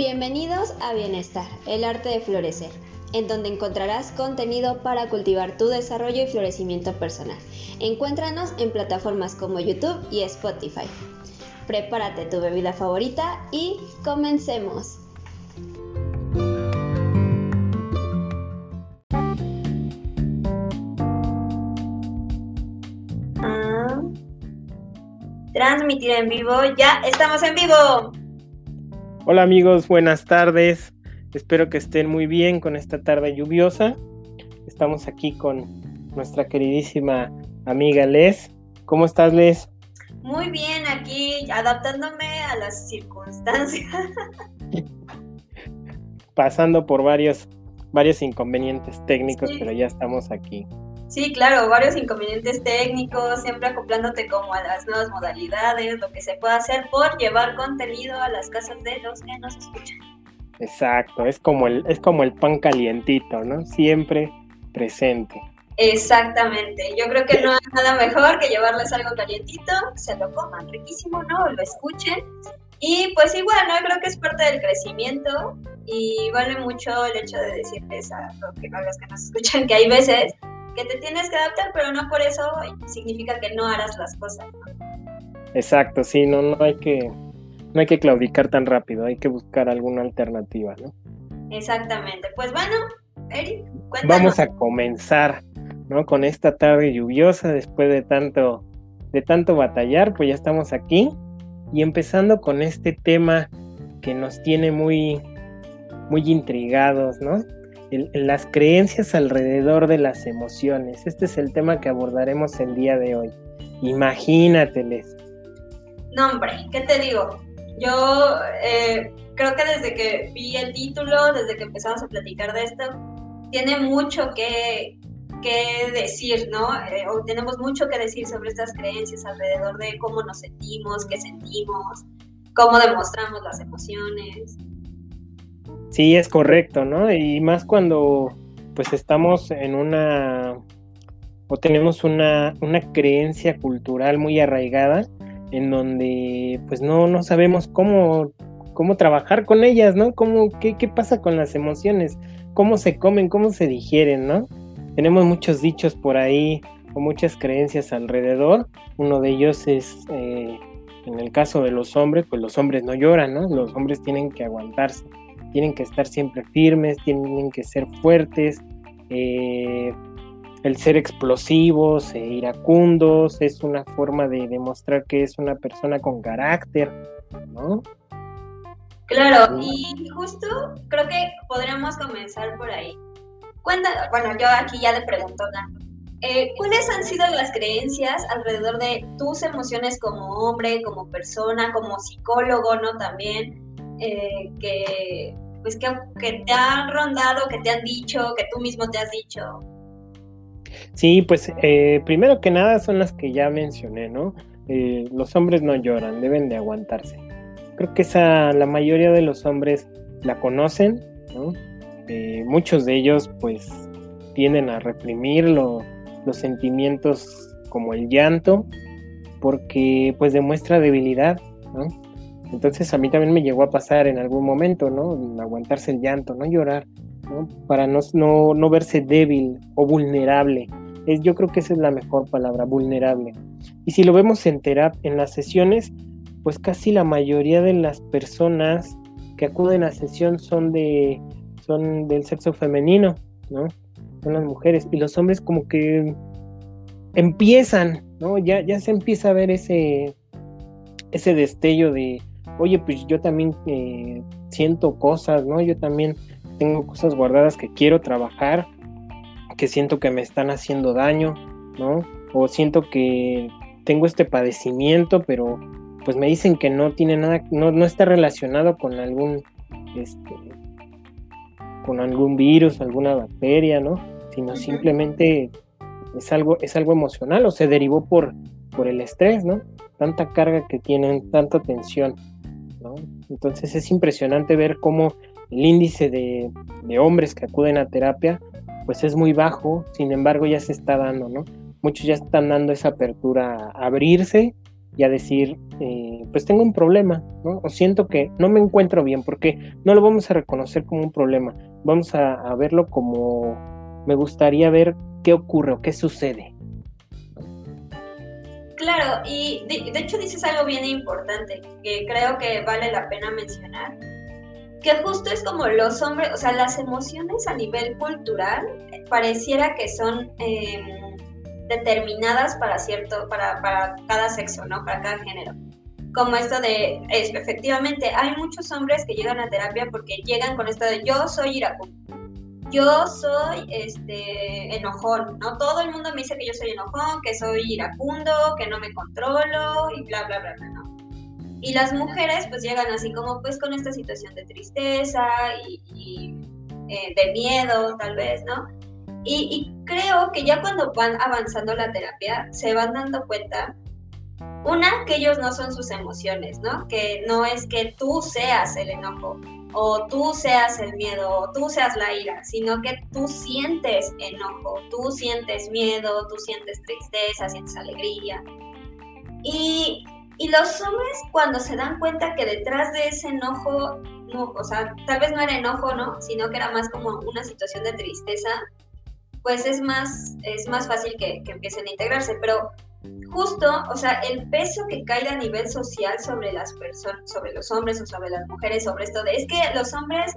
Bienvenidos a Bienestar, el arte de florecer, en donde encontrarás contenido para cultivar tu desarrollo y florecimiento personal. Encuéntranos en plataformas como YouTube y Spotify. Prepárate tu bebida favorita y comencemos. Ah. transmitir en vivo, ya estamos en vivo. Hola amigos, buenas tardes. Espero que estén muy bien con esta tarde lluviosa. Estamos aquí con nuestra queridísima amiga Les. ¿Cómo estás, Les? Muy bien, aquí adaptándome a las circunstancias. Pasando por varios, varios inconvenientes técnicos, pero ya estamos aquí. Sí, claro, varios inconvenientes técnicos, siempre acoplándote como a las nuevas modalidades, lo que se puede hacer por llevar contenido a las casas de los que nos escuchan. Exacto, es como el, es como el pan calientito, ¿no? Siempre presente. Exactamente, yo creo que no hay nada mejor que llevarles algo calientito, se lo coman riquísimo, ¿no? Lo escuchen. Y pues igual, ¿no? Creo que es parte del crecimiento y vale mucho el hecho de decirles a, los que nos escuchan que hay veces que te tienes que adaptar, pero no por eso significa que no harás las cosas. Exacto, sí, no, no hay que no hay que claudicar tan rápido, hay que buscar alguna alternativa, ¿no? Exactamente. Pues bueno, Eric, cuéntanos. Vamos a comenzar, ¿no? Con esta tarde lluviosa, después de tanto, de tanto batallar, pues ya estamos aquí. Y empezando con este tema que nos tiene muy, muy intrigados, ¿no? Las creencias alrededor de las emociones. Este es el tema que abordaremos el día de hoy. Imagínateles. No, hombre, ¿qué te digo? Yo eh, creo que desde que vi el título, desde que empezamos a platicar de esto, tiene mucho que, que decir, ¿no? Eh, o tenemos mucho que decir sobre estas creencias alrededor de cómo nos sentimos, qué sentimos, cómo demostramos las emociones. Sí, es correcto, ¿no? Y más cuando pues estamos en una o tenemos una, una creencia cultural muy arraigada en donde pues no, no sabemos cómo, cómo trabajar con ellas, ¿no? ¿Cómo, qué, ¿Qué pasa con las emociones? ¿Cómo se comen? ¿Cómo se digieren, ¿no? Tenemos muchos dichos por ahí o muchas creencias alrededor. Uno de ellos es, eh, en el caso de los hombres, pues los hombres no lloran, ¿no? Los hombres tienen que aguantarse tienen que estar siempre firmes, tienen que ser fuertes, eh, el ser explosivos, e iracundos, es una forma de demostrar que es una persona con carácter, ¿no? Claro, y justo creo que podríamos comenzar por ahí. Cuéntanos, bueno, yo aquí ya le pregunto, eh, ¿cuáles han sido las creencias alrededor de tus emociones como hombre, como persona, como psicólogo, ¿no? También, eh, que, pues que, te han rondado, que te han dicho, que tú mismo te has dicho. Sí, pues eh, primero que nada son las que ya mencioné, ¿no? Eh, los hombres no lloran, deben de aguantarse. Creo que esa la mayoría de los hombres la conocen, ¿no? muchos de ellos pues tienden a reprimir los sentimientos como el llanto porque pues demuestra debilidad, ¿no? Entonces a mí también me llegó a pasar en algún momento, ¿no? Aguantarse el llanto, no llorar, ¿no? Para no, no, verse débil o vulnerable. Es, yo creo que esa es la mejor palabra, vulnerable. Y si lo vemos en en las sesiones, pues casi la mayoría de las personas que acuden a sesión son de son del sexo femenino, ¿no? Son las mujeres y los hombres como que empiezan, ¿no? Ya, ya se empieza a ver ese ese destello de, oye, pues yo también eh, siento cosas, ¿no? Yo también tengo cosas guardadas que quiero trabajar, que siento que me están haciendo daño, ¿no? O siento que tengo este padecimiento, pero pues me dicen que no tiene nada, no, no está relacionado con algún, este, con algún virus, alguna bacteria, ¿no? Sino simplemente es algo, es algo emocional o se derivó por, por el estrés, ¿no? Tanta carga que tienen, tanta tensión. Entonces es impresionante ver cómo el índice de, hombres que acuden a terapia pues es muy bajo, sin embargo ya se está dando, ¿no? Muchos ya están dando esa apertura a abrirse y a decir, eh, pues tengo un problema, ¿no? O siento que no me encuentro bien, porque no lo vamos a reconocer como un problema, vamos a, verlo como me gustaría ver qué ocurre o qué sucede. Claro, y de, hecho dices algo bien importante que creo que vale la pena mencionar, que justo es como los hombres, o sea, las emociones a nivel cultural pareciera que son em, determinadas para cierto, para, cada sexo, ¿no? Para cada género. Como esto de, es, efectivamente, hay muchos hombres que llegan a terapia porque llegan con esto de yo soy iracundo, yo soy este enojón, ¿no? Todo el mundo me dice que yo soy enojón, que soy iracundo, que no me controlo y bla, bla, bla, bla, ¿no? Y las mujeres pues llegan así como pues con esta situación de tristeza y, eh, de miedo tal vez, ¿no? Y, creo que ya cuando van avanzando la terapia, se van dando cuenta, una, que ellos no son sus emociones, ¿no? Que no es que tú seas el enojo, o tú seas el miedo, o tú seas la ira, sino que tú sientes enojo, tú sientes miedo, tú sientes tristeza, sientes alegría. Y, y los hombres cuando se dan cuenta que detrás de ese enojo, no, o sea, tal vez no era enojo, ¿no? Sino que era más como una situación de tristeza, pues es más, es más fácil que, empiecen a integrarse. Pero justo, o sea, el peso que cae a nivel social sobre las personas, sobre los hombres o sobre las mujeres, sobre esto de, es que los hombres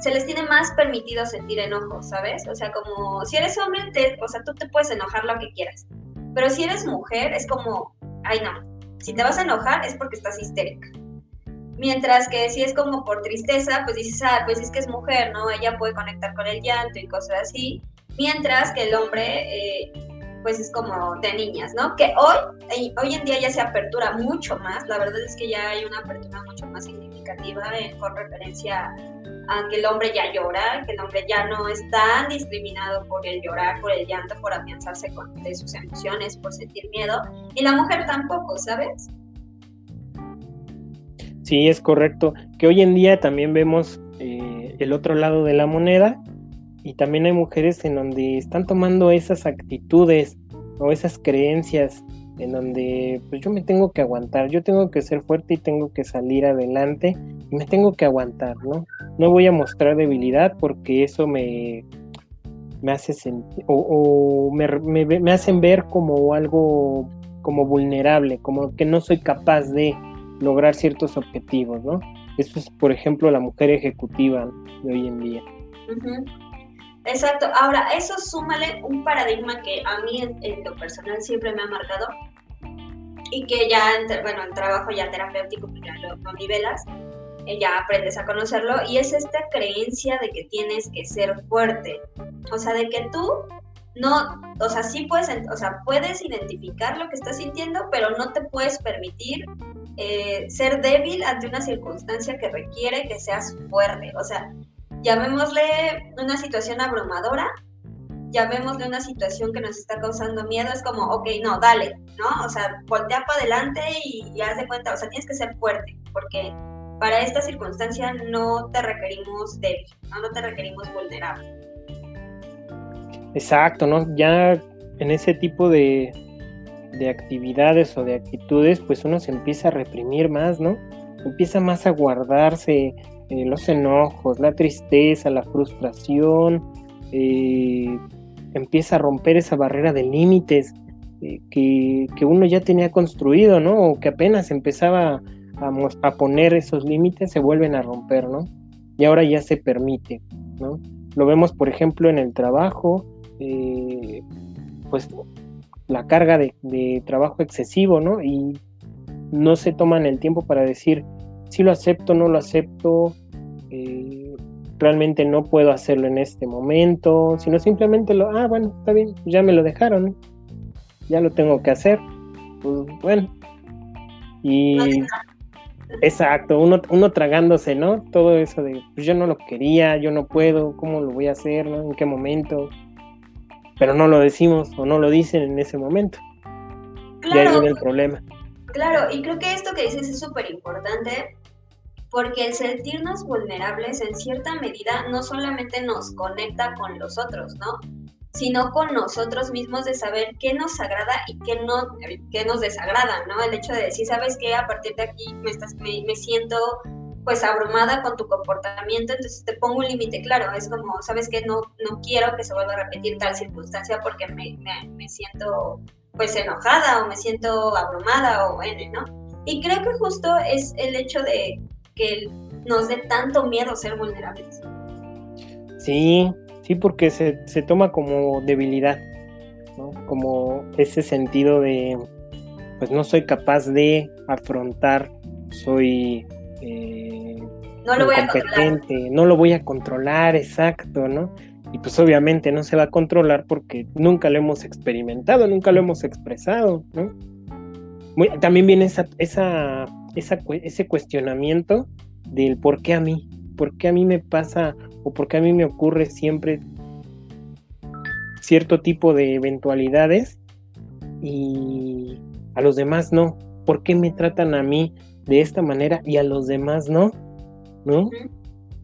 se les tiene más permitido sentir enojo, ¿sabes? O sea, como si eres hombre, te, o sea, tú te puedes enojar lo que quieras. Pero si eres mujer, es como, ay no, si te vas a enojar es porque estás histérica. Mientras que si es como por tristeza, pues dices, ah, pues es que es mujer, ¿no? Ella puede conectar con el llanto y cosas así. Mientras que el hombre, eh, pues es como de niñas, ¿no? Que hoy, eh, hoy en día ya se apertura mucho más, la verdad es que ya hay una apertura mucho más significativa con referencia a que el hombre ya llora, que el hombre ya no es tan discriminado por el llorar, por el llanto, por afianzarse con, de sus emociones, por sentir miedo, y la mujer tampoco, ¿sabes? Sí, es correcto. Que hoy en día también vemos eh, el otro lado de la moneda, y también hay mujeres en donde están tomando esas actitudes o esas creencias en donde pues yo me tengo que aguantar, yo tengo que ser fuerte y tengo que salir adelante y me tengo que aguantar, ¿no? No voy a mostrar debilidad porque eso me, me hace sentir o, me, me, hacen ver como algo como vulnerable, como que no soy capaz de lograr ciertos objetivos, ¿no? Eso es, por ejemplo, la mujer ejecutiva de hoy en día. Exacto. Ahora, eso súmale un paradigma que a mí en, lo personal siempre me ha marcado y que ya, en, bueno, el trabajo ya terapéutico, pues ya lo, nivelas, eh, ya aprendes a conocerlo y es esta creencia de que tienes que ser fuerte. O sea, de que tú no, o sea, sí puedes, o sea, puedes identificar lo que estás sintiendo, pero no te puedes permitir eh, ser débil ante una circunstancia que requiere que seas fuerte. O sea, llamémosle una situación abrumadora, llamémosle una situación que nos está causando miedo, es como, ok, no, dale, ¿no? O sea, voltea para adelante y, haz de cuenta, o sea, tienes que ser fuerte, porque para esta circunstancia no te requerimos débil, ¿no? no te requerimos vulnerable. Exacto, ¿no? Ya en ese tipo de, de actividades o de actitudes, pues uno se empieza a reprimir más, ¿no? Empieza más a guardarse, eh, los enojos, la tristeza, la frustración, eh, empieza a romper esa barrera de límites eh, que, uno ya tenía construido, ¿no? O que apenas empezaba a, a, poner esos límites, se vuelven a romper, ¿no? Y ahora ya se permite, ¿no? Lo vemos, por ejemplo, en el trabajo, pues la carga de, de trabajo excesivo, ¿no? Y no se toman el tiempo para decir, si lo acepto, no lo acepto, eh, realmente no puedo hacerlo en este momento, sino simplemente lo, ah, bueno, está bien, ya me lo dejaron, ya lo tengo que hacer, pues bueno. Y exacto, uno, uno tragándose, ¿no? Todo eso de, pues yo no lo quería, yo no puedo, ¿cómo lo voy a hacer, ¿no? ¿En qué momento? Pero no lo decimos o no lo dicen en ese momento. Claro. Y ahí viene el problema. Claro, y creo que esto que dices es súper importante porque el sentirnos vulnerables en cierta medida no solamente nos conecta con los otros, ¿no? sino con nosotros mismos de saber qué nos agrada y qué, no, qué nos desagrada, ¿no? El hecho de decir, ¿sabes qué? A partir de aquí me, estás, me, siento pues abrumada con tu comportamiento, entonces te pongo un límite claro, es como, ¿sabes qué? No, no quiero que se vuelva a repetir tal circunstancia porque me, me siento pues enojada o me siento abrumada o N, ¿no? Y creo que justo es el hecho de que nos dé tanto miedo ser vulnerables. Sí, sí, porque se, toma como debilidad, ¿no? Como ese sentido de, pues no soy capaz de afrontar, soy... Eh, no lo voy a controlar. No lo voy a controlar, exacto, ¿no? Y pues obviamente no se va a controlar porque nunca lo hemos experimentado, nunca lo hemos expresado, ¿no? también viene esa, esa, ese cuestionamiento del por qué a mí, por qué a mí me pasa o por qué a mí me ocurre siempre cierto tipo de eventualidades y a los demás no. ¿Por qué me tratan a mí de esta manera y a los demás no? ¿No?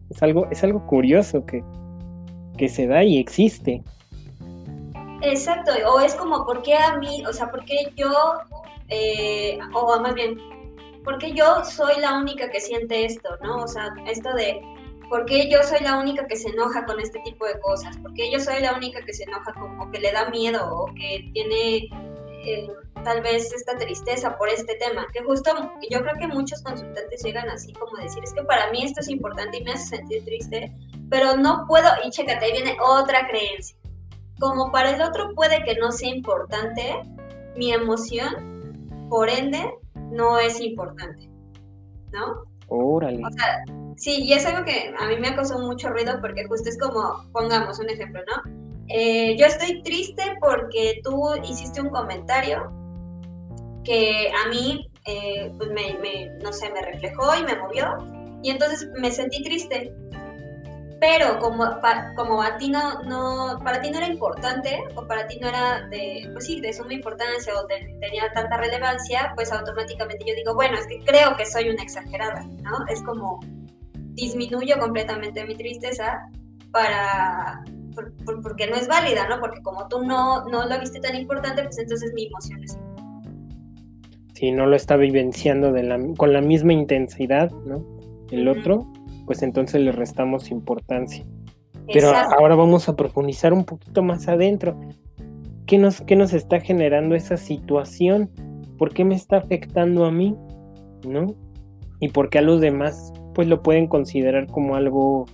Es algo, es algo curioso que, que se da y existe. Exacto, o es como, ¿por qué a mí? O sea, ¿por qué yo eh, o más bien, porque yo soy la única que siente esto, ¿no? O sea, esto de, ¿por qué yo soy la única que se enoja con este tipo de cosas? ¿Por qué yo soy la única que se enoja con, o que le da miedo o que tiene eh, tal vez esta tristeza por este tema? Que justo yo creo que muchos consultantes llegan así como decir, es que para mí esto es importante y me hace sentir triste, pero no puedo, y chécate, ahí viene otra creencia. Como para el otro puede que no sea importante, mi emoción por ende no es importante, ¿no? Órale. O sea, sí, y es algo que a mí me ha causado mucho ruido porque justo es como, pongamos un ejemplo, ¿no? Eh, yo estoy triste porque tú hiciste un comentario que a mí, eh, pues me, me, no sé, me reflejó y me movió, y entonces me sentí triste pero como, como a ti no, no, para ti no era importante o para ti no era de, pues sí, de suma importancia o tenía tanta relevancia, pues automáticamente yo digo, bueno, es que creo que soy una exagerada, ¿no? Es como disminuyo completamente mi tristeza para, porque no es válida, ¿no? Porque como tú no, no lo viste tan importante, pues entonces mi emoción es Si no lo está vivenciando de la, con la misma intensidad, ¿no? El otro, pues entonces le restamos importancia. Pero ahora vamos a profundizar un poquito más adentro. ¿Qué nos, ¿Qué nos está generando esa situación? ¿Por qué me está afectando a mí? ¿No? Y por qué a los demás pues lo pueden considerar como algo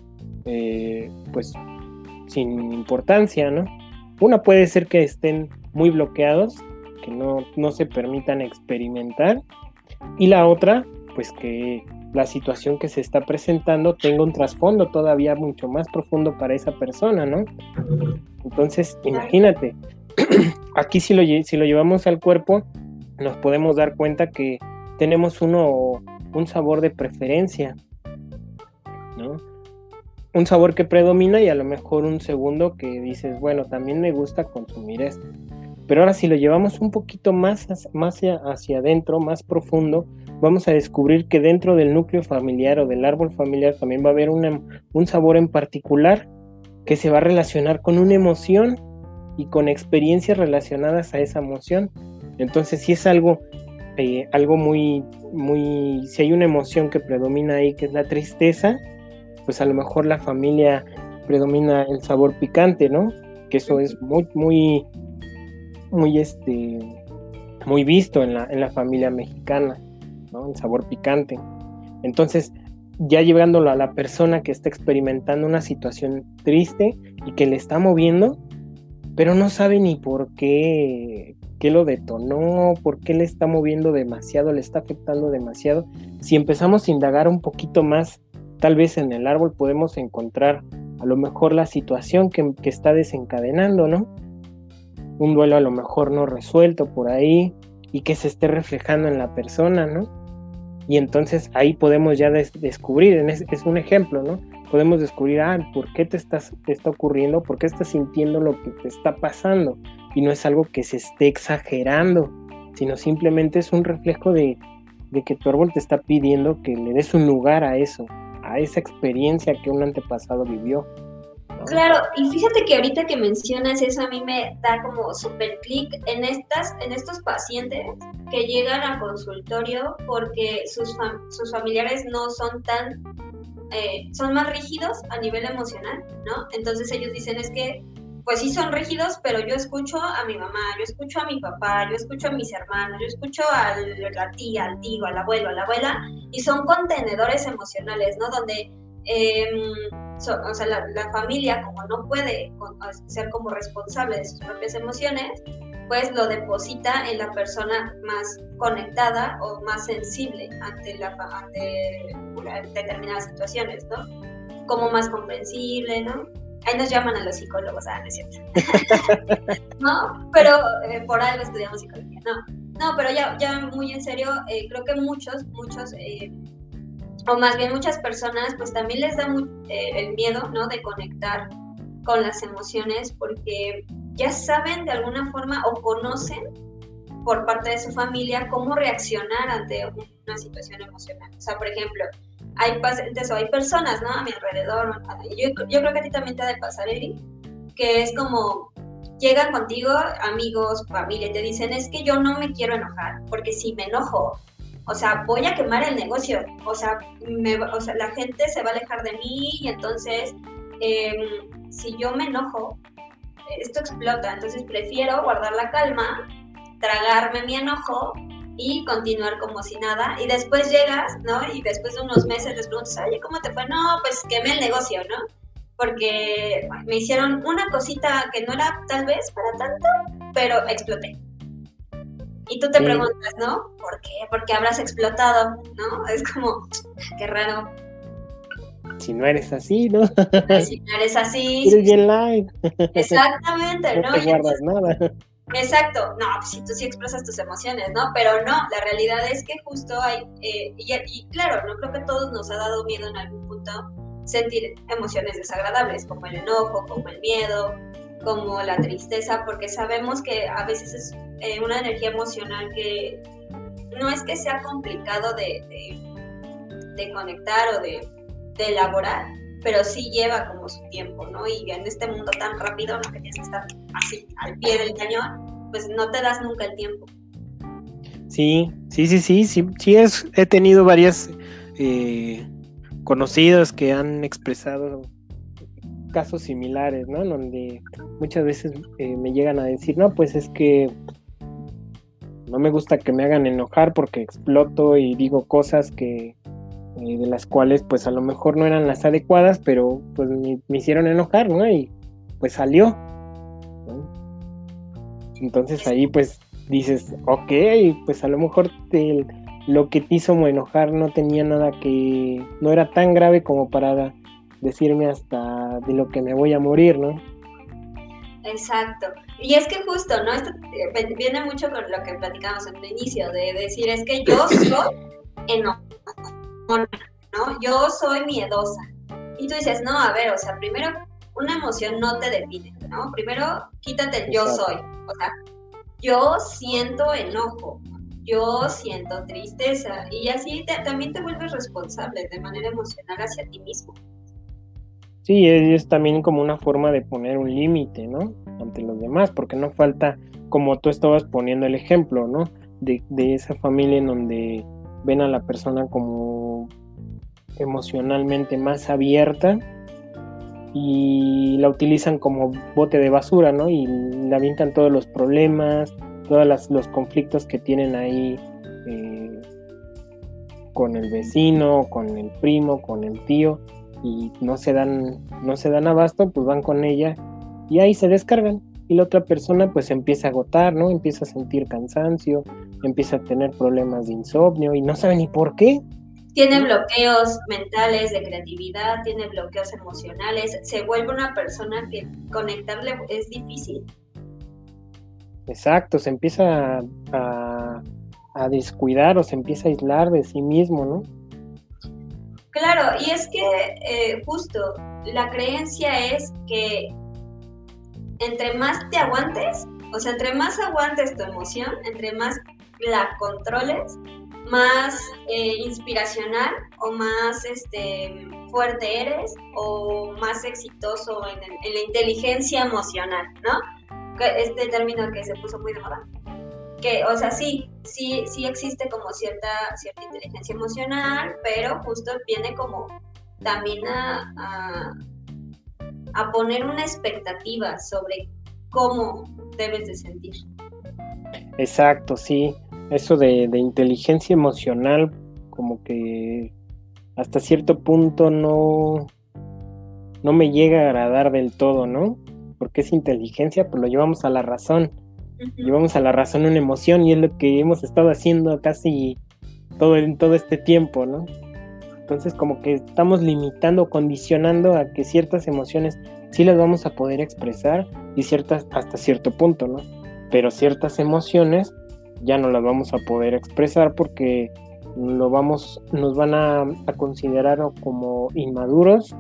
eh, pues sin importancia, ¿no? Una puede ser que estén muy bloqueados, que no, no se permitan experimentar, y la otra, pues que la situación que se está presentando tenga un trasfondo todavía mucho más profundo para esa persona, ¿no? Entonces, imagínate, aquí si lo, si lo llevamos al cuerpo, nos podemos dar cuenta que tenemos uno, un sabor de preferencia. Un sabor que predomina y a lo mejor un segundo que dices, bueno, también me gusta consumir esto. Pero ahora si lo llevamos un poquito más, más hacia adentro, más profundo, vamos a descubrir que dentro del núcleo familiar o del árbol familiar también va a haber un sabor en particular que se va a relacionar con una emoción y con experiencias relacionadas a esa emoción. Entonces, si es algo, eh, algo muy, muy, si hay una emoción que predomina ahí, que es la tristeza, pues a lo mejor la familia predomina el sabor picante, ¿no? Que eso es muy, muy, muy, este, muy visto en la, en la familia mexicana. El sabor picante. Entonces, ya llevándolo a la persona que está experimentando una situación triste y que le está moviendo, pero no sabe ni por qué, qué lo detonó, por qué le está moviendo demasiado, le está afectando demasiado. Si empezamos a indagar un poquito más, tal vez en el árbol podemos encontrar a lo mejor la situación que, está desencadenando, ¿no? Un duelo a lo mejor no resuelto por ahí y que se esté reflejando en la persona, ¿no? Y entonces ahí podemos ya descubrir, es, un ejemplo, ¿no? Podemos descubrir, ah, ¿por qué te, estás, está ocurriendo? ¿Por qué estás sintiendo lo que te está pasando? Y no es algo que se esté exagerando, sino simplemente es un reflejo de, de que tu árbol te está pidiendo que le des un lugar a eso, a esa experiencia que un antepasado vivió. Claro, y fíjate que ahorita que mencionas eso a mí me da como super clic en estas, en estos pacientes que llegan al consultorio porque sus, sus familiares no son tan, eh, son más rígidos a nivel emocional, ¿no? Entonces ellos dicen es que pues sí son rígidos, pero yo escucho a mi mamá, yo escucho a mi papá, yo escucho a mis hermanos, yo escucho a la tía, al tío, al abuelo, a la abuela, y son contenedores emocionales, ¿no? Donde, em, o sea, la, familia, como no puede ser como responsable de sus propias emociones, pues lo deposita en la persona más conectada o más sensible ante, la, ante determinadas situaciones, ¿no? Como más comprensible, ¿no? Ahí nos llaman a los psicólogos, ah, no es cierto. no, pero eh, por algo estudiamos psicología, no. No, pero ya, ya muy en serio, eh, creo que muchos, muchos, eh, o más bien muchas personas, pues también les da el miedo, ¿no? De conectar con las emociones porque ya saben de alguna forma o conocen por parte de su familia cómo reaccionar ante una situación emocional. O sea, por ejemplo, hay pacientes o hay personas, ¿no? A mi alrededor. Yo, yo creo que a ti también te ha de pasar, Eri, que es como llegan contigo amigos, familia, y te dicen, es que yo no me quiero enojar, porque si me enojo, o sea, voy a quemar el negocio, o sea, o sea la gente se va a alejar de mí y entonces, em, si yo me enojo, esto explota, entonces prefiero guardar la calma, tragarme mi enojo y continuar como si nada. Y después llegas, ¿no? Y después de unos meses les preguntas, oye, ¿cómo te fue? No, pues quemé el negocio, ¿no? Porque me hicieron una cosita que no era tal vez para tanto, pero exploté. Y tú te preguntas, ¿no? ¿Por qué? Porque habrás explotado, ¿no? Es como, qué raro. Si no eres así, ¿no? Si no eres así. Eres bien light. Exactamente, ¿no? No te guardas nada. Exacto, no, pues si tú sí expresas tus emociones, ¿no? Pero no, la realidad es que justo hay, eh, y, claro, no creo que a todos nos ha dado miedo en algún punto sentir emociones desagradables, como el enojo, como el miedo, como la tristeza, porque sabemos que a veces es eh, una energía emocional que no es que sea complicado de, de, conectar o de, de elaborar, pero sí lleva como su tiempo, ¿no? Y en este mundo tan rápido, ¿no? Que tienes que estar así, al pie del cañón, pues no te das nunca el tiempo. Sí, sí, sí, sí, sí, sí es, he tenido varias eh, conocidos que han expresado casos similares, ¿no? Donde muchas veces eh, me llegan a decir, no, pues es que no me gusta que me hagan enojar porque exploto y digo cosas que eh, de las cuales pues a lo mejor no eran las adecuadas, pero pues me, hicieron enojar, ¿no? Y pues salió. Entonces ahí pues dices, ok, pues a lo mejor lo que te hizo enojar no tenía nada que, no era tan grave como para decirme hasta de lo que me voy a morir, ¿no? Exacto. Y es que justo, ¿no? Esto eh, viene mucho con lo que platicamos en el inicio, de decir, es que yo soy enojado ¿no? Yo soy miedosa. Y tú dices, no, a ver, o sea, primero, una emoción no te define, ¿no? Primero, quítate el yo soy. O sea, yo siento enojo, yo siento tristeza. Y así también te vuelves responsable de manera emocional hacia ti mismo. Sí, es también como una forma de poner un límite, ¿no? Ante los demás, porque no falta, como tú estabas poniendo el ejemplo, ¿no? De, de esa familia en donde ven a la persona como emocionalmente más abierta y la utilizan como bote de basura, ¿no? Y le avientan todos los problemas, todos los conflictos que tienen ahí eh, con el vecino, con el primo, con el tío, y no se dan, no se dan abasto, pues van con ella y ahí se descargan. Y la otra persona pues empieza a agotar, ¿no? Empieza a sentir cansancio, empieza a tener problemas de insomnio y no sabe ni por qué. Tiene bloqueos mentales de creatividad, tiene bloqueos emocionales, se vuelve una persona que conectarle es difícil. Exacto, se empieza a, descuidar o se empieza a aislar de sí mismo, ¿no? Claro, y es que eh, justo la creencia es que entre más te aguantes, o sea, entre más aguantes tu emoción, entre más la controles, más eh, inspiracional o más este, fuerte eres o más exitoso en, en, la inteligencia emocional, ¿no? Este término que se puso muy de moda. Que, o sea, sí, sí, sí existe como cierta, cierta inteligencia emocional, pero justo viene como también a, a, poner una expectativa sobre cómo debes de sentir. Exacto, sí. Eso de, de, inteligencia emocional, como que hasta cierto punto no, no me llega a agradar del todo, ¿no? Porque es inteligencia, pues lo llevamos a la razón. Llevamos a la razón una emoción y es lo que hemos estado haciendo casi todo, todo este tiempo, ¿no? Entonces como que estamos limitando, condicionando a que ciertas emociones sí las vamos a poder expresar y ciertas hasta cierto punto, ¿no? Pero ciertas emociones ya no las vamos a poder expresar porque lo vamos, nos van a, considerar como inmaduros,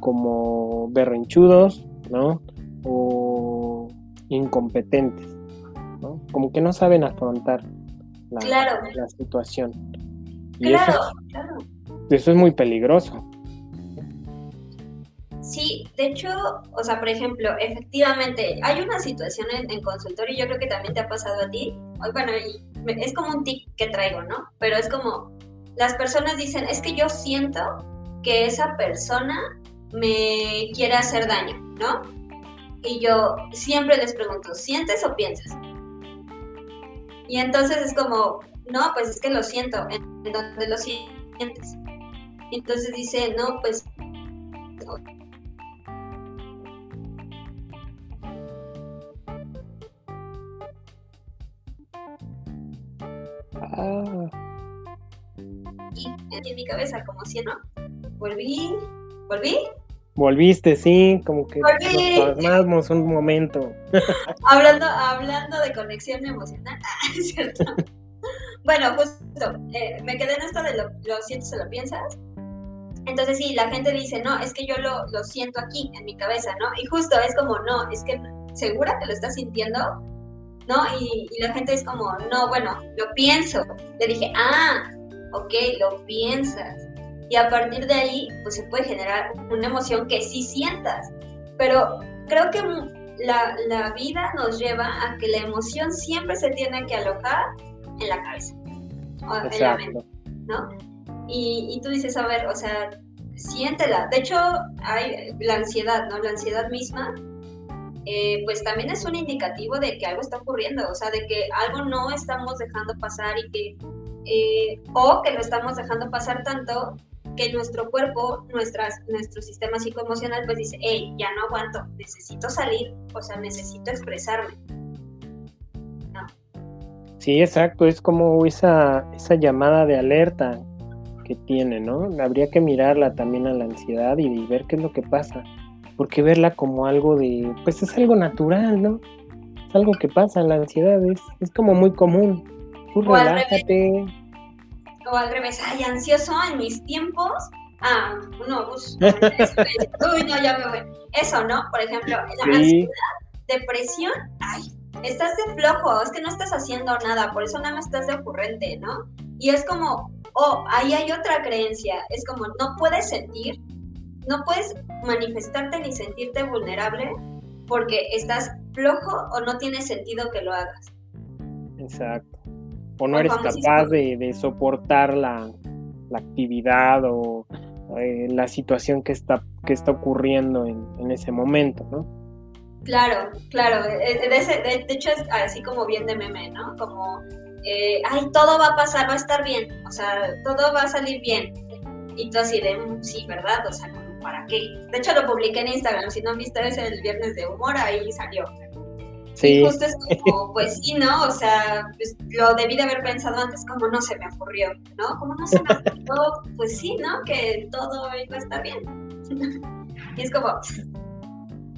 como berrinchudos, ¿no? O incompetentes, ¿no? Como que no saben afrontar la, la situación. claro, claro. Eso es muy peligroso. Sí, de hecho, o sea, por ejemplo, efectivamente, hay una situación en, consultorio, yo creo que también te ha pasado a ti, bueno, es como un tic que traigo, ¿no? Pero es como, las personas dicen, es que yo siento que esa persona me quiere hacer daño, ¿no? Y yo siempre les pregunto, ¿sientes o piensas? Y entonces es como, no, pues es que lo siento, en, donde lo sientes. Entonces dice, no, pues... Ah. Y en mi cabeza, como si no, volví, volví. Volviste, sí, como que nos un momento. hablando, hablando de conexión emocional, ¿es cierto? bueno, justo, eh, me quedé en esto de lo, lo sientes o lo piensas. Entonces sí, la gente dice, no, es que yo lo, lo siento aquí, en mi cabeza, ¿no? Y justo es como, no, es que segura que lo estás sintiendo, ¿no? Y, la gente es como, no, bueno, lo pienso. Le dije, ah, ok, lo piensas. Y a partir de ahí, pues se puede generar una emoción que sí sientas. Pero creo que la, la vida nos lleva a que la emoción siempre se tiene que alojar en la cabeza, o en la mente, ¿no? Y, tú dices, a ver, o sea, siéntela. De hecho, hay la ansiedad, ¿no? La ansiedad misma, eh, pues también es un indicativo de que algo está ocurriendo, o sea, de que algo no estamos dejando pasar y que, eh, o que lo estamos dejando pasar tanto que nuestro cuerpo, nuestras, nuestro sistema psicoemocional, pues dice, hey, ya no aguanto, necesito salir, o sea, necesito expresarme. Sí, exacto, es como esa, esa llamada de alerta tiene, ¿no? Habría que mirarla también a la ansiedad y, ver qué es lo que pasa. Porque verla como algo de, pues es algo natural, ¿no? Es algo que pasa, la ansiedad es, es como muy común. Tú relájate. o al revés, ay, ansioso en mis tiempos. Ah, no, pues, uy, no, ya me voy. Eso, ¿no? Por ejemplo, la ansiedad, depresión, ay, estás de flojo, es que no estás haciendo nada, por eso nada más estás de ocurrente, ¿no? Y es como, oh, ahí hay otra creencia, es como, no puedes sentir, no puedes manifestarte ni sentirte vulnerable porque estás flojo o no tiene sentido que lo hagas. Exacto. O no eres capaz de, soportar la, actividad o eh, la situación que está, que está ocurriendo en, en ese momento, ¿no? Claro, claro. De, de, hecho es así como bien de meme, ¿no? Como, eh, ay, todo va a pasar, va a estar bien. O sea, todo va a salir bien. Y tú así de, mm, sí, ¿verdad? O sea, ¿para qué? De hecho lo publiqué en Instagram. Si no han visto ese el viernes de humor, ahí salió. Sí. Y justo es como, pues sí, ¿no? O sea, pues, lo debí de haber pensado antes, como no se me ocurrió, ¿no? Como no se me ocurrió, pues sí, ¿no? Que todo iba a estar bien. y es como,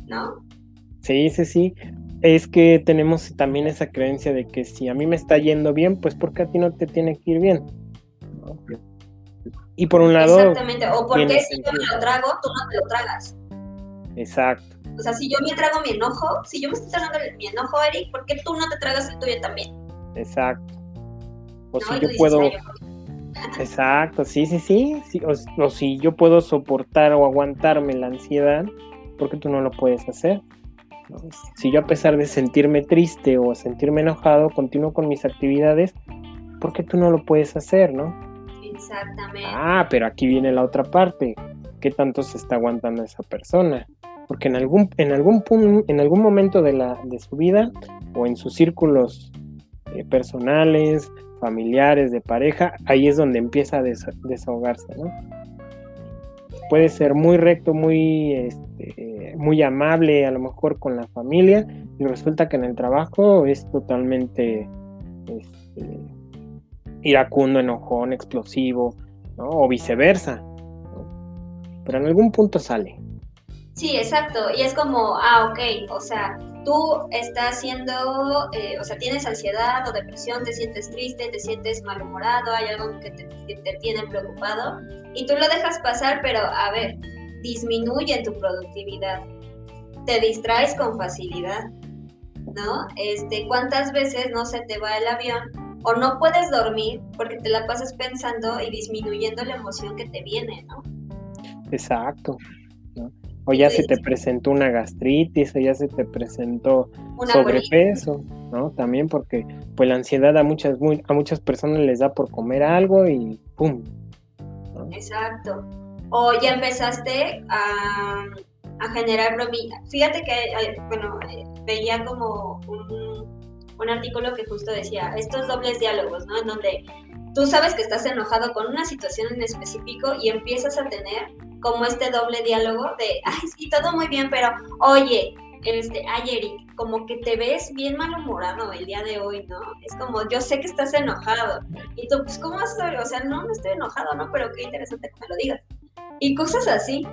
¿no? Sí, sí, sí. Es que tenemos también esa creencia de que si a mí me está yendo bien, pues porque a ti no te tiene que ir bien. Y por un lado. Exactamente. O porque si yo me lo trago, tú no te lo tragas. Exacto. O sea, si yo me trago mi enojo, si yo me estoy tragando mi enojo, Eric, ¿por qué tú no te tragas el tuyo también? Exacto. O si yo puedo... Exacto, sí, sí, sí. sí o, si yo puedo soportar o aguantarme la ansiedad, ¿por qué tú no lo puedes hacer? Si yo a pesar de sentirme triste o sentirme enojado, continúo con mis actividades, ¿por qué tú no lo puedes hacer, no? Exactamente. Ah, pero aquí viene la otra parte. ¿Qué tanto se está aguantando esa persona? Porque en algún, en algún, en algún momento de, la, de su vida o en sus círculos eh, personales, familiares, de pareja, ahí es donde empieza a desahogarse, ¿no? Puede ser muy recto, muy, este, muy amable, a lo mejor con la familia, y resulta que en el trabajo es totalmente este, iracundo, enojón, explosivo, ¿no? O viceversa. Pero en algún punto sale. Sí, exacto. Y es como, ah, ok, o sea, tú estás siendo, eh, o sea, tienes ansiedad o depresión, te sientes triste, te sientes malhumorado, hay algo que te, tiene preocupado y tú lo dejas pasar, pero a ver, disminuye tu productividad, te distraes con facilidad, ¿no? Este, ¿cuántas veces no se te va el avión o no puedes dormir porque te la pasas pensando y disminuyendo la emoción que te viene, ¿no? Exacto o ya se te presentó una gastritis, o ya se te presentó sobrepeso, ¿no? También porque pues la ansiedad a muchas, a muchas personas les da por comer algo y ¡pum! Exacto. O ya empezaste a, generar bromillas. Fíjate que, bueno, eh, veía como un, un artículo que justo decía, estos dobles diálogos, ¿no? En donde tú sabes que estás enojado con una situación en específico y empiezas a tener como este doble diálogo de, ay, sí, todo muy bien, pero oye, este, ay, Eric, como que te ves bien malhumorado el día de hoy, ¿no? Es como, yo sé que estás enojado. Y tú, pues, ¿cómo estoy? O sea, no, no estoy enojado, ¿no? Pero qué interesante que me lo digas. Y cosas así,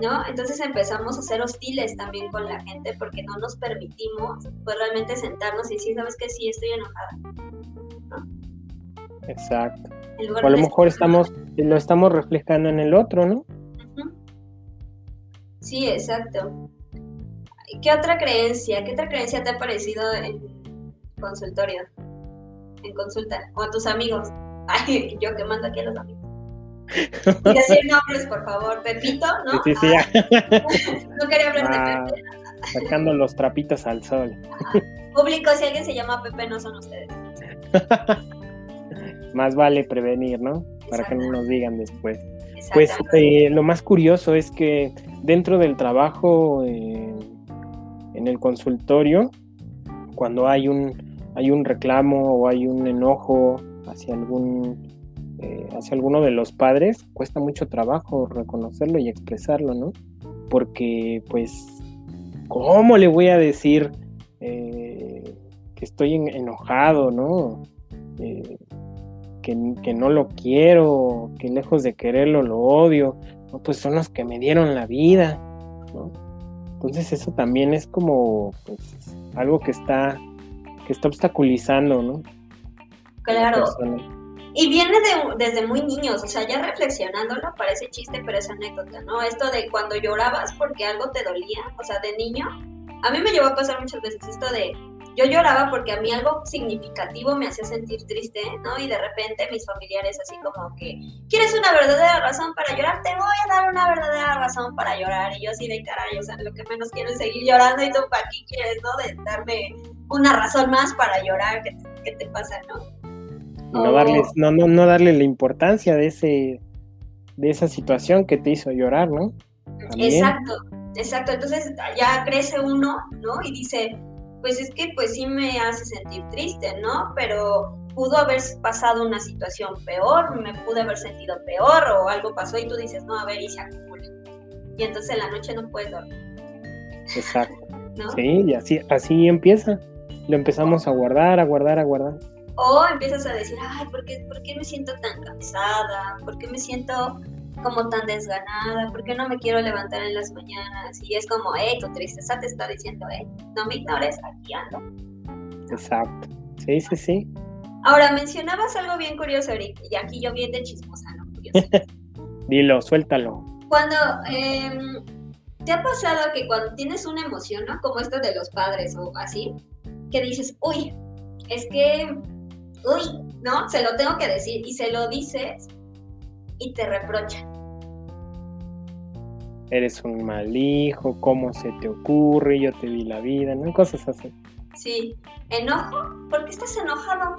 ¿no? Entonces empezamos a ser hostiles también con la gente porque no nos permitimos, pues, realmente sentarnos y decir, ¿sabes qué? Sí, estoy enojada. Exacto. O a lo mejor estamos, lo estamos reflejando en el otro, ¿no? Sí, exacto. ¿Qué otra creencia? ¿Qué otra creencia te ha parecido en consultorio? En consulta. O a tus amigos. Ay, yo que mando aquí a los amigos. Y decir nombres, por favor. Pepito, ¿no? Sí, sí, sí. no quería hablar de ah, Pepe. Sacando los trapitos al sol. Público, si alguien se llama Pepe, no son ustedes. Más vale prevenir, ¿no? Para que no nos digan después. Pues eh, lo más curioso es que dentro del trabajo eh, en el consultorio, cuando hay un, hay un reclamo o hay un enojo hacia algún eh, hacia alguno de los padres, cuesta mucho trabajo reconocerlo y expresarlo, ¿no? Porque, pues, ¿cómo le voy a decir que estoy enojado, ¿no? que, no lo quiero, que lejos de quererlo lo odio, ¿no? pues son los que me dieron la vida, ¿no? Entonces eso también es como pues, algo que está, que está obstaculizando, ¿no? Claro. Y viene desde muy niños, o sea, ya reflexionándolo, parece chiste, pero es anécdota, ¿no? Esto de cuando llorabas porque algo te dolía, o sea, de niño, a mí me llevó a pasar muchas veces esto de yo lloraba porque a mí algo significativo me hacía sentir triste, ¿no? Y de repente mis familiares así como que, ¿quieres una verdadera razón para llorar? Te voy a dar una verdadera razón para llorar. Y yo así de caray, o sea, lo que menos quiero es seguir llorando y tú para qué quieres, ¿no? De darme una razón más para llorar, ¿qué, te pasa, no? No, darles, no, no, no darle la importancia de ese de esa situación que te hizo llorar, ¿no? Exacto, exacto. Entonces ya crece uno, ¿no? Y dice, pues es que pues sí me hace sentir triste, ¿no? Pero pudo haber pasado una situación peor, me pude haber sentido peor o algo pasó y tú dices, no, a ver, y se acumula. Y entonces en la noche no puedes dormir. Exacto. Sí, y así, así empieza. Lo empezamos a guardar, a guardar, a guardar. O empiezas a decir, ay, ¿por qué, ¿por qué me siento tan cansada? ¿Por qué me siento como tan desganada, ¿por qué no me quiero levantar en las mañanas? Y es como, eh, tu tristeza te está diciendo, eh, no me ignores, aquí ando. Exacto, sí, sí, sí. Ahora, mencionabas algo bien curioso, Eric, y aquí yo bien de chismosa, ¿no? Dilo, suéltalo. Cuando, em, ¿te ha pasado que cuando tienes una emoción, ¿no? Como esto de los padres o así, que dices, uy, es que, uy, ¿no? Se lo tengo que decir y se lo dices y te reprochan. Eres un mal hijo, ¿cómo se te ocurre? Yo te di la vida, ¿no? Cosas así. Sí, enojo, ¿por qué estás enojado?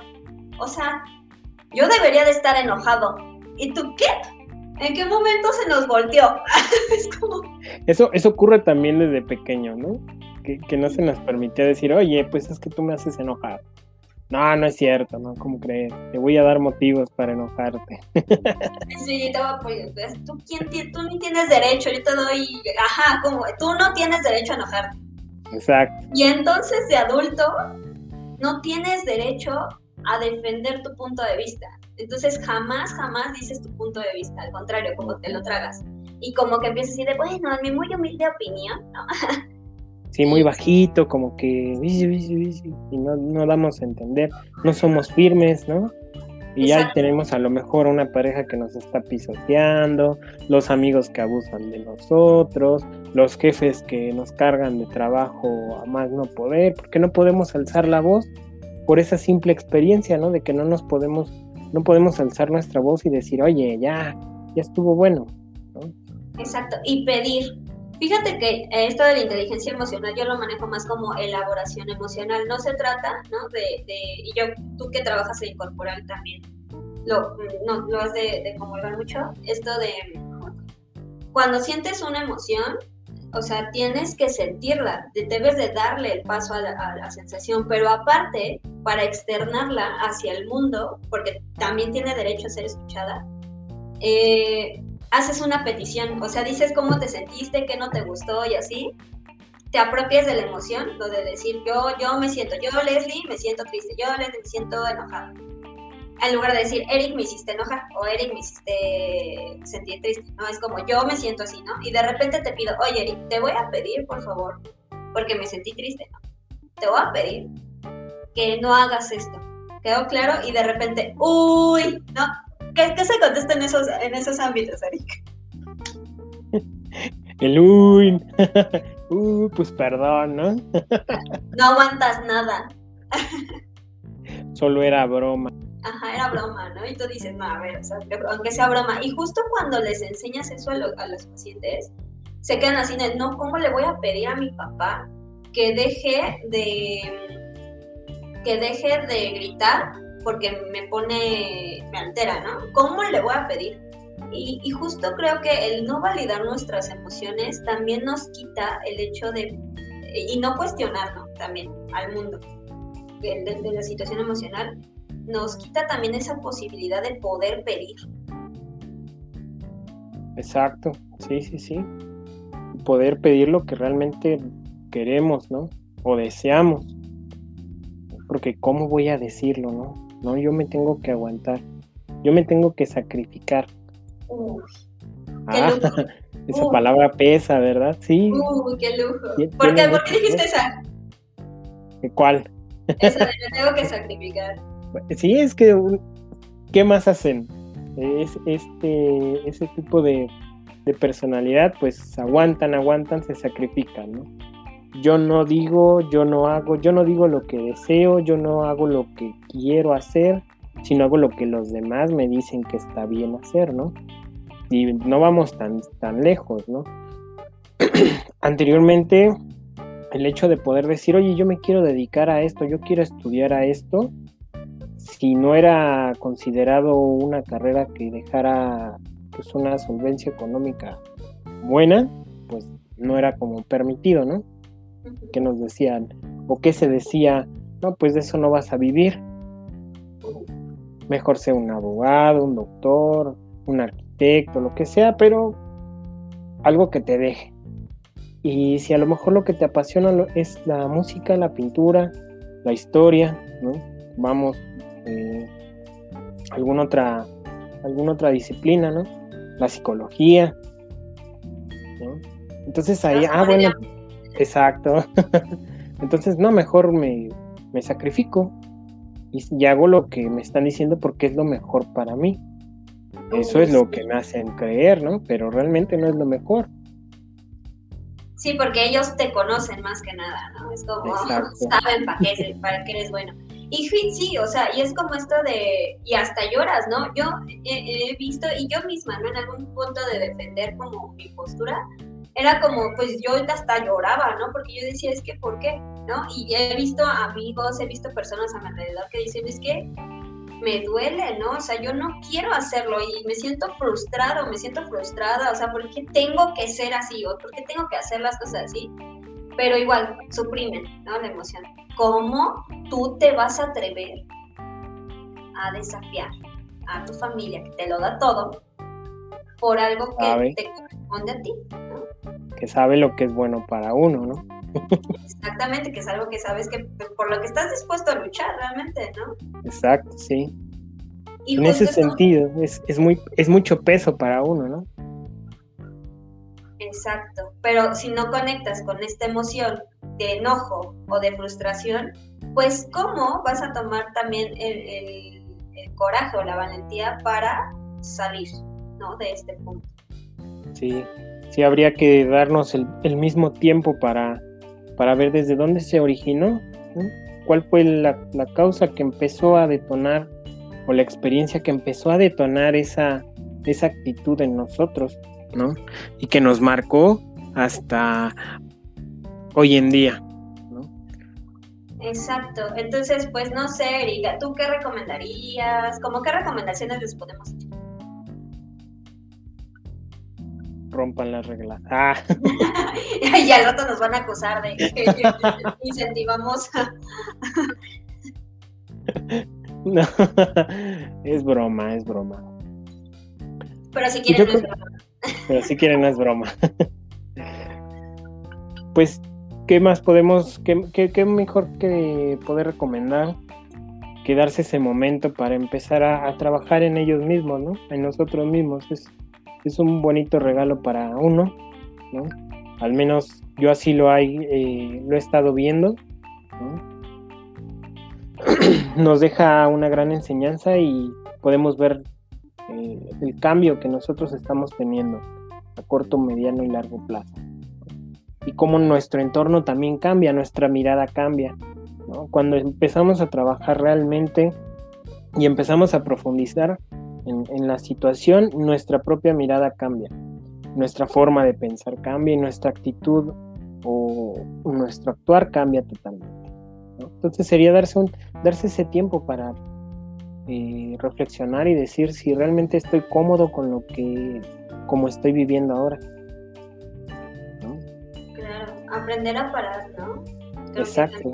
O sea, yo debería de estar enojado. ¿Y tú qué? ¿En qué momento se nos volteó? es como... Eso, eso ocurre también desde pequeño, ¿no? Que, que no se nos permitía decir, oye, pues es que tú me haces enojar. No, no es cierto, ¿no? ¿Cómo crees? Te voy a dar motivos para enojarte. sí, te voy a apoyar. ¿Tú, quién, tú ni tienes derecho, yo te doy... Ajá, como tú no tienes derecho a enojarte. Exacto. Y entonces de adulto no tienes derecho a defender tu punto de vista. Entonces jamás, jamás dices tu punto de vista, al contrario, como te lo tragas. Y como que empiezas a decir, bueno, en mi muy humilde opinión, ¿no? Sí, muy bajito, como que y no, no damos a entender, no somos firmes, ¿no? Y ya tenemos a lo mejor una pareja que nos está pisoteando, los amigos que abusan de nosotros, los jefes que nos cargan de trabajo a más no poder, porque no podemos alzar la voz por esa simple experiencia, ¿no? De que no nos podemos, no podemos alzar nuestra voz y decir, oye, ya, ya estuvo bueno, ¿no? Exacto, y pedir, Fíjate que esto de la inteligencia emocional yo lo manejo más como elaboración emocional. No se trata, ¿no? De, y yo, tú que trabajas en corporal también, lo, no, lo has de, de comulgar mucho, esto de cuando sientes una emoción, o sea, tienes que sentirla, debes de darle el paso a la, sensación, pero aparte, para externarla hacia el mundo, porque también tiene derecho a ser escuchada, eh, haces una petición, o sea, dices cómo te sentiste, qué no te gustó y así, te apropias de la emoción, lo de decir yo, yo me siento, yo Leslie me siento triste, yo Leslie me siento enojada. En lugar de decir, Eric me hiciste enojar o Eric me hiciste sentir triste, ¿no? Es como yo me siento así, ¿no? Y de repente te pido, oye Eric, te voy a pedir, por favor, porque me sentí triste, ¿no? Te voy a pedir que no hagas esto. ¿Quedó claro? Y de repente, uy, ¿no? ¿Qué, se contesta en esos, en esos ámbitos, Eric? El uy, uh, pues perdón, ¿no? no aguantas nada. Solo era broma. Ajá, era broma, ¿no? Y tú dices, no, a ver, o sea, aunque sea broma. Y justo cuando les enseñas eso a, a los pacientes, se quedan así, no, ¿cómo le voy a pedir a mi papá que deje de que deje de gritar porque me pone, me altera, ¿no? ¿Cómo le voy a pedir? Y, justo creo que el no validar nuestras emociones también nos quita el hecho de, y no cuestionarnos también al mundo de, de la situación emocional, nos quita también esa posibilidad de poder pedir. Exacto, sí, sí, sí. Poder pedir lo que realmente queremos, ¿no? O deseamos. Porque ¿cómo voy a decirlo, no? No, yo me tengo que aguantar. Yo me tengo que sacrificar. ah, esa palabra pesa, ¿verdad? Sí. Uy, qué lujo. ¿Por qué, ¿Por qué dijiste esa? ¿Cuál? Esa de me tengo que sacrificar. Sí, es que ¿qué más hacen? Es este ese tipo de, de personalidad, pues aguantan, aguantan, se sacrifican, ¿no? Yo no digo, yo no hago, yo no digo lo que deseo, yo no hago lo que quiero hacer, sino hago lo que los demás me dicen que está bien hacer, ¿no? Y no vamos tan, tan lejos, ¿no? Anteriormente, el hecho de poder decir, oye, yo me quiero dedicar a esto, yo quiero estudiar a esto, si no era considerado una carrera que dejara pues una solvencia económica buena, pues no era como permitido, ¿no? Que nos decían o que se decía, no, pues de eso no vas a vivir. Mejor sea un abogado, un doctor, un arquitecto, lo que sea, pero algo que te deje. Y si a lo mejor lo que te apasiona es la música, la pintura, la historia, ¿no? Vamos, eh, alguna otra, alguna otra disciplina, ¿no? La psicología, Entonces ahí, ah, bueno, Exacto. Entonces, no, mejor me, sacrifico y, hago lo que me están diciendo porque es lo mejor para mí. Eso es lo que me hacen creer, ¿no? Pero realmente no es lo mejor. Sí, porque ellos te conocen más que nada, ¿no? Es como, saben para qué, para qué eres bueno. Y sí, o sea, y es como esto de, y hasta lloras, ¿no? Yo he, visto, y yo misma, ¿no? En algún punto de defender como mi postura, era como, pues yo hasta lloraba, ¿no? Porque yo decía, es que, ¿por qué? ¿No? Y he visto amigos, he visto personas a mi alrededor que dicen, es que me duele, ¿no? O sea, yo no quiero hacerlo y me siento frustrado, me siento frustrada, o sea, ¿por qué tengo que ser así? ¿O por qué tengo que hacer las cosas así? Pero igual, suprimen, ¿no? La emoción. ¿Cómo tú te vas a atrever a desafiar a tu familia, que te lo da todo, por algo que te corresponde a ti? Que sabe lo que es bueno para uno, ¿no? Exactamente, que es algo que sabes que por lo que estás dispuesto a luchar realmente, ¿no? Exacto, sí. en ese sentido, es, es, muy, es mucho peso para uno, ¿no? Exacto, pero si no conectas con esta emoción de enojo o de frustración, pues ¿cómo vas a tomar también el, coraje o la valentía para salir ¿no? de este punto? Sí, sí habría que darnos el, mismo tiempo para, para ver desde dónde se originó, cuál fue la, la, causa que empezó a detonar o la experiencia que empezó a detonar esa, esa actitud en nosotros, ¿no? Y que nos marcó hasta hoy en día. Exacto. Entonces, pues no sé, Erika, ¿tú qué recomendarías? ¿Cómo qué recomendaciones les podemos echar? Rompan las reglas. Ah. y al rato nos van a acusar de que incentivamos. no, es broma, es broma. Pero si quieren, no es broma. Pero si quieren, no es broma. pues ¿qué más podemos, qué, mejor que poder recomendar que darse ese momento para empezar a, trabajar en ellos mismos, ¿no? En nosotros mismos. Es, es un bonito regalo para uno, ¿no? Al menos yo así lo, hay, eh, lo he estado viendo, Nos deja una gran enseñanza y podemos ver eh, el cambio que nosotros estamos teniendo a corto, mediano y largo plazo y cómo nuestro entorno también cambia, nuestra mirada cambia. Cuando empezamos a trabajar realmente y empezamos a profundizar en, la situación, nuestra propia mirada cambia, nuestra forma de pensar cambia y nuestra actitud o, nuestro actuar cambia totalmente. Entonces sería darse, un, darse ese tiempo para eh, reflexionar y decir si realmente estoy cómodo con lo que, como estoy viviendo ahora aprender a parar, ¿no? Exacto.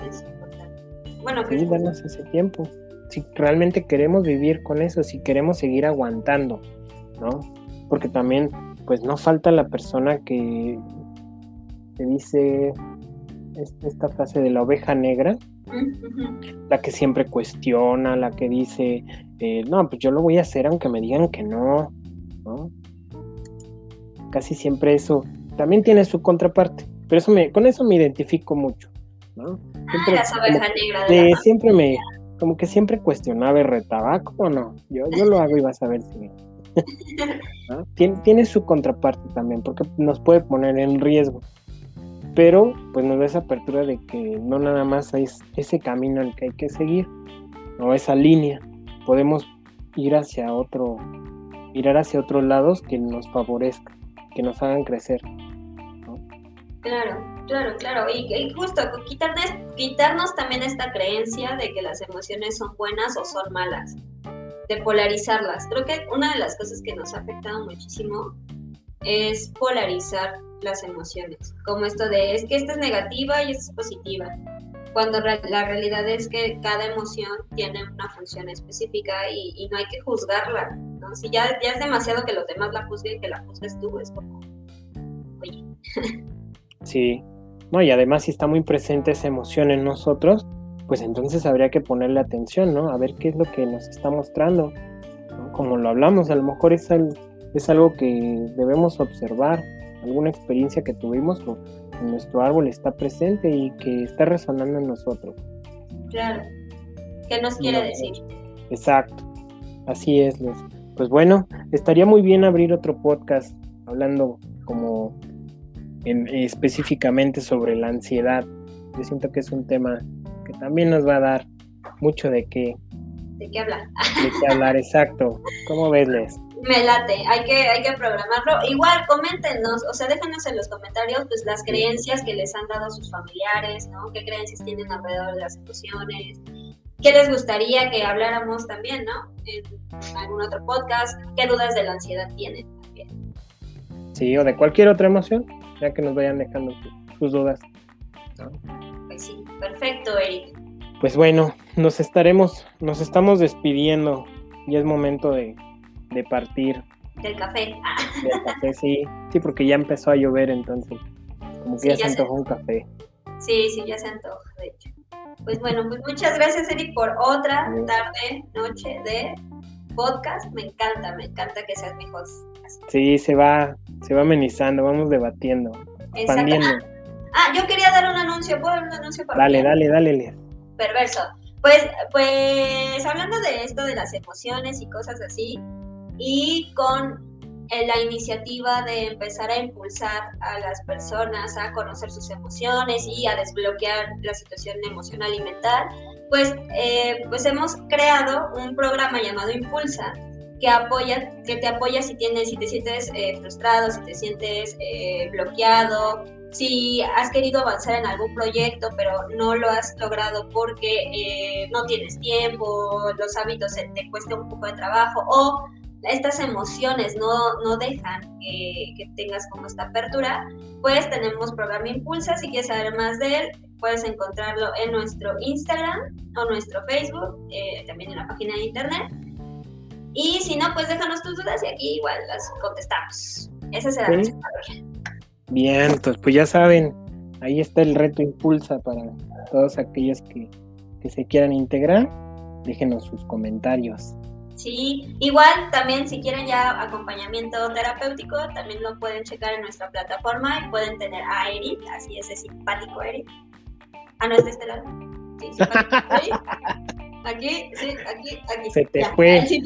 bueno, sí, darnos ese tiempo. Si realmente queremos vivir con eso, si queremos seguir aguantando, ¿no? Porque también, pues no falta la persona que, te dice esta frase de la oveja negra, la que siempre cuestiona, la que dice, eh, no, pues yo lo voy a hacer aunque me digan que no, ¿no? Casi siempre eso también tiene su contraparte. Pero eso me, con eso me identifico mucho, ¿no? Siempre, siempre me, como que siempre cuestionaba y retaba, ¿cómo no? Yo, yo lo hago y vas a ver si... tiene, su contraparte también, porque nos puede poner en riesgo. Pero pues nos da esa apertura de que no nada más es ese camino el que hay que seguir, o esa línea. Podemos ir hacia otro, mirar hacia otros lados que nos favorezcan, que nos hagan crecer. Claro, claro, claro. Y, justo quitarnos, quitarnos también esta creencia de que las emociones son buenas o son malas, de polarizarlas. Creo que una de las cosas que nos ha afectado muchísimo es polarizar las emociones, como esto de es que esta es negativa y esta es positiva, cuando la realidad es que cada emoción tiene una función específica y, no hay que juzgarla, ¿no? Si ya, ya es demasiado que los demás la juzguen, que la juzgues tú, es como, oye. Sí, no, y además si está muy presente esa emoción en nosotros, pues entonces habría que ponerle atención, ¿no? A ver qué es lo que nos está mostrando. Como lo hablamos, a lo mejor es, es algo que debemos observar, alguna experiencia que tuvimos o en nuestro árbol está presente y que está resonando en nosotros. Claro. ¿Qué nos quiere decir? Exacto. Así es, Pues bueno, estaría muy bien abrir otro podcast hablando como específicamente sobre la ansiedad. Yo siento que es un tema que también nos va a dar mucho de qué, ¿De qué hablar? de qué hablar, exacto. ¿Cómo ves, Les? Me late, hay que, hay que programarlo. Igual, coméntenos, o sea, déjenos en los comentarios pues las creencias que les han dado sus familiares, ¿no? ¿Qué creencias tienen alrededor de las emociones? ¿Qué les gustaría que habláramos también, ¿no? En algún otro podcast. ¿Qué dudas de la ansiedad tienen también? Sí, o de cualquier otra emoción, ya que nos vayan dejando sus, dudas. ¿no? Pues sí, perfecto, Eric. Pues bueno, nos estaremos, nos estamos despidiendo. Ya es momento de, de partir Del café. Ah, del café, sí. Sí, porque ya empezó a llover, entonces. Como que Sí, ya, ya se antojó un café. sí, sí, ya se antoja, de hecho. Pues bueno, pues muchas gracias, Eric, por otra tarde, noche de podcast. Me encanta, me encanta que seas mi host. Sí, se va, se va amenizando, vamos debatiendo, expandiendo. Ah, yo quería dar un anuncio. ¿Puedo dar un anuncio para Dale, dale, dale, Lea. perverso. Pues, pues hablando de esto de las emociones y cosas así, y con eh, la iniciativa de empezar a impulsar a las personas a conocer sus emociones y a desbloquear la situación emocional y mental, pues, eh, pues hemos creado un programa llamado Impulsa que apoya, que te apoya si tienes, si te sientes eh, frustrado, si te sientes eh, bloqueado, si has querido avanzar en algún proyecto pero no lo has logrado porque eh, no tienes tiempo, los hábitos te cuesta un poco de trabajo o estas emociones no, no dejan que, que tengas como esta apertura, pues tenemos programa Impulsa. Si quieres saber más de él, puedes encontrarlo en nuestro Instagram o nuestro Facebook, eh, también en la página de internet. Y si no, pues déjanos tus dudas y aquí igual las contestamos. Ese será Sí. nuestro valor. Bien, entonces pues ya saben, ahí está el reto Impulsa para todos aquellos que, que se quieran integrar. Déjenos sus comentarios. Sí, igual también si quieren ya acompañamiento terapéutico, también lo pueden checar en nuestra plataforma y pueden tener a Eric, así es, es simpático Eric. Ah, no es de este lado. Sí, simpático Eric. Aquí, sí, aquí, aquí. Se te Ya, fue. el.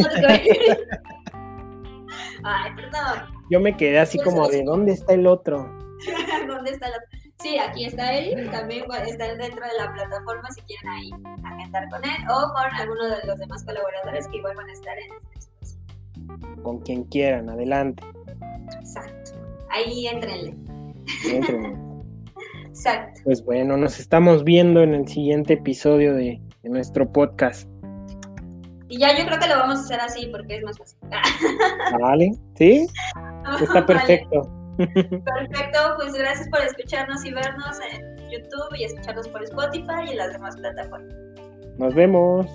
Ay, perdón. Yo me quedé así Pues como de ¿dónde está el otro? ¿Dónde está la.? Sí, aquí está Eric, también está dentro de la plataforma si quieren ahí agendar con él o con alguno de los demás colaboradores que igual van a estar en este espacio. Con quien quieran, adelante. Exacto. Ahí entrenle. Entren. Exacto. Pues bueno, nos estamos viendo en el siguiente episodio de, de nuestro podcast. Y ya yo creo que lo vamos a hacer así porque es más fácil. ¿Vale? ¿Sí? Está Vale, perfecto. pues gracias por escucharnos y vernos en YouTube y escucharnos por Spotify y las demás plataformas. Nos vemos.